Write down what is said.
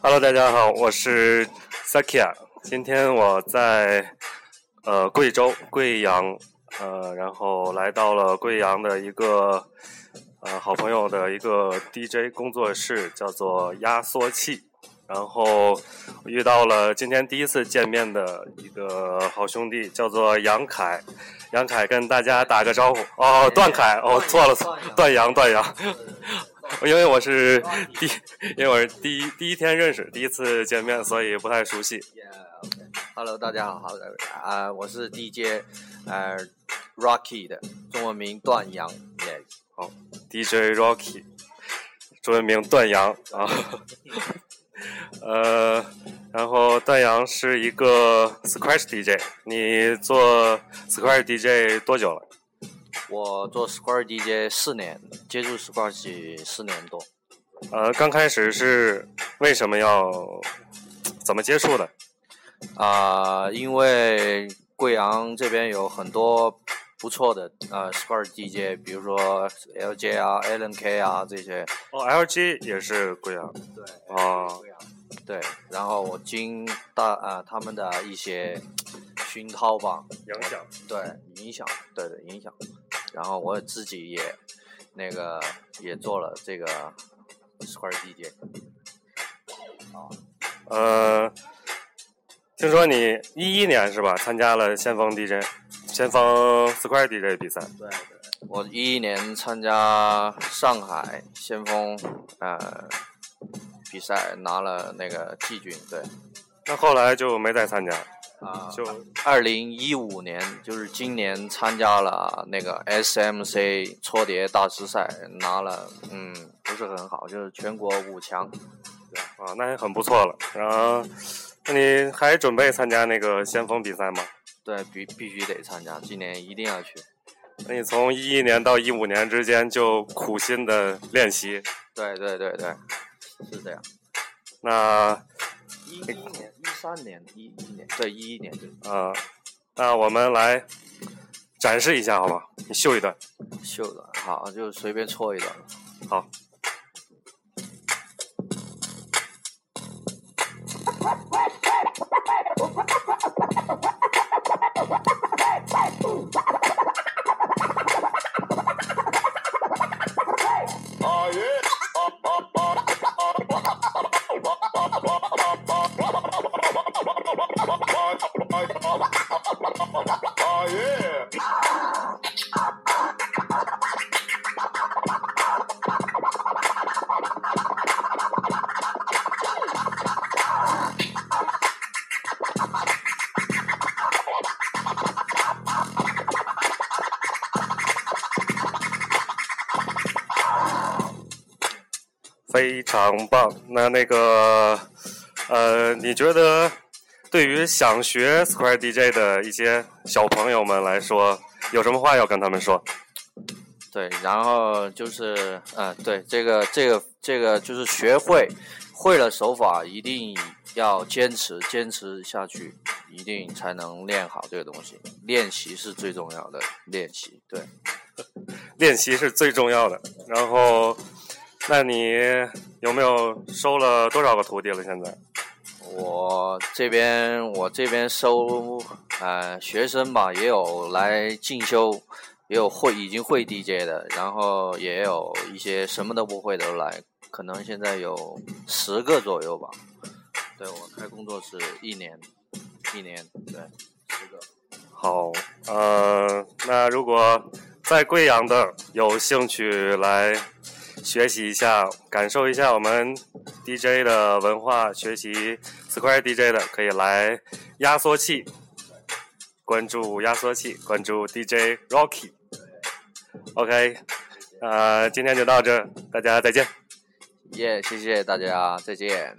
Hello，大家好，我是 Sakia。今天我在呃贵州贵阳，呃，然后来到了贵阳的一个呃好朋友的一个 DJ 工作室，叫做压缩器。然后遇到了今天第一次见面的一个好兄弟，叫做杨凯。杨凯跟大家打个招呼。哦，段凯，哦，错了，段阳，段阳。因为我是第，因为我是第一第一天认识，第一次见面，所以不太熟悉。Hello，大家好，啊，我是 DJ，呃，Rocky 的中文名段阳。好，DJ Rocky，中文名段阳啊。呃，然后段阳是一个 Scratch DJ，你做 Scratch DJ 多久了？我做 Scratch DJ 四年，接触 Square 四年多。呃，刚开始是为什么要怎么接触的？啊，因为贵阳这边有很多不错的呃 Scratch DJ，比如说 LJ 啊、LNK 啊这些。哦，LG 也是贵阳。对。哦。对，然后我经大啊他们的一些熏陶吧，影响，对影响，对对影响，然后我自己也那个也做了这个 Square DJ，啊，呃，听说你一一年是吧？参加了先锋 DJ，先锋 Square DJ 比赛。对对，我一一年参加上海先锋，呃。比赛拿了那个季军，对。那后来就没再参加。啊，就二零一五年，就是今年参加了那个 SMC 搓碟大师赛，拿了，嗯，不是很好，就是全国五强。对啊，那也很不错了。然后，那你还准备参加那个先锋比赛吗？对，必必须得参加，今年一定要去。那你从一一年到一五年之间就苦心的练习。对对对对。是这样，那一一三年、一一年，对，一一年对。啊，那我们来展示一下，好吧？你秀一段。秀一段，好，就随便搓一段。好。非常棒，那那个，呃，你觉得对于想学 Square DJ 的一些小朋友们来说，有什么话要跟他们说？对，然后就是，嗯，对，这个这个这个就是学会，会了手法一定要坚持，坚持下去，一定才能练好这个东西。练习是最重要的，练习，对，练习是最重要的，然后。那你有没有收了多少个徒弟了？现在，我这边我这边收呃学生吧，也有来进修，也有会已经会 DJ 的，然后也有一些什么都不会的来，可能现在有十个左右吧。对我开工作室一年，一年对十个。好，呃，那如果在贵阳的有兴趣来。学习一下，感受一下我们 DJ 的文化，学习 Square DJ 的可以来压缩器，关注压缩器，关注 DJ Rocky。OK，呃，今天就到这，大家再见。耶，谢谢大家，再见。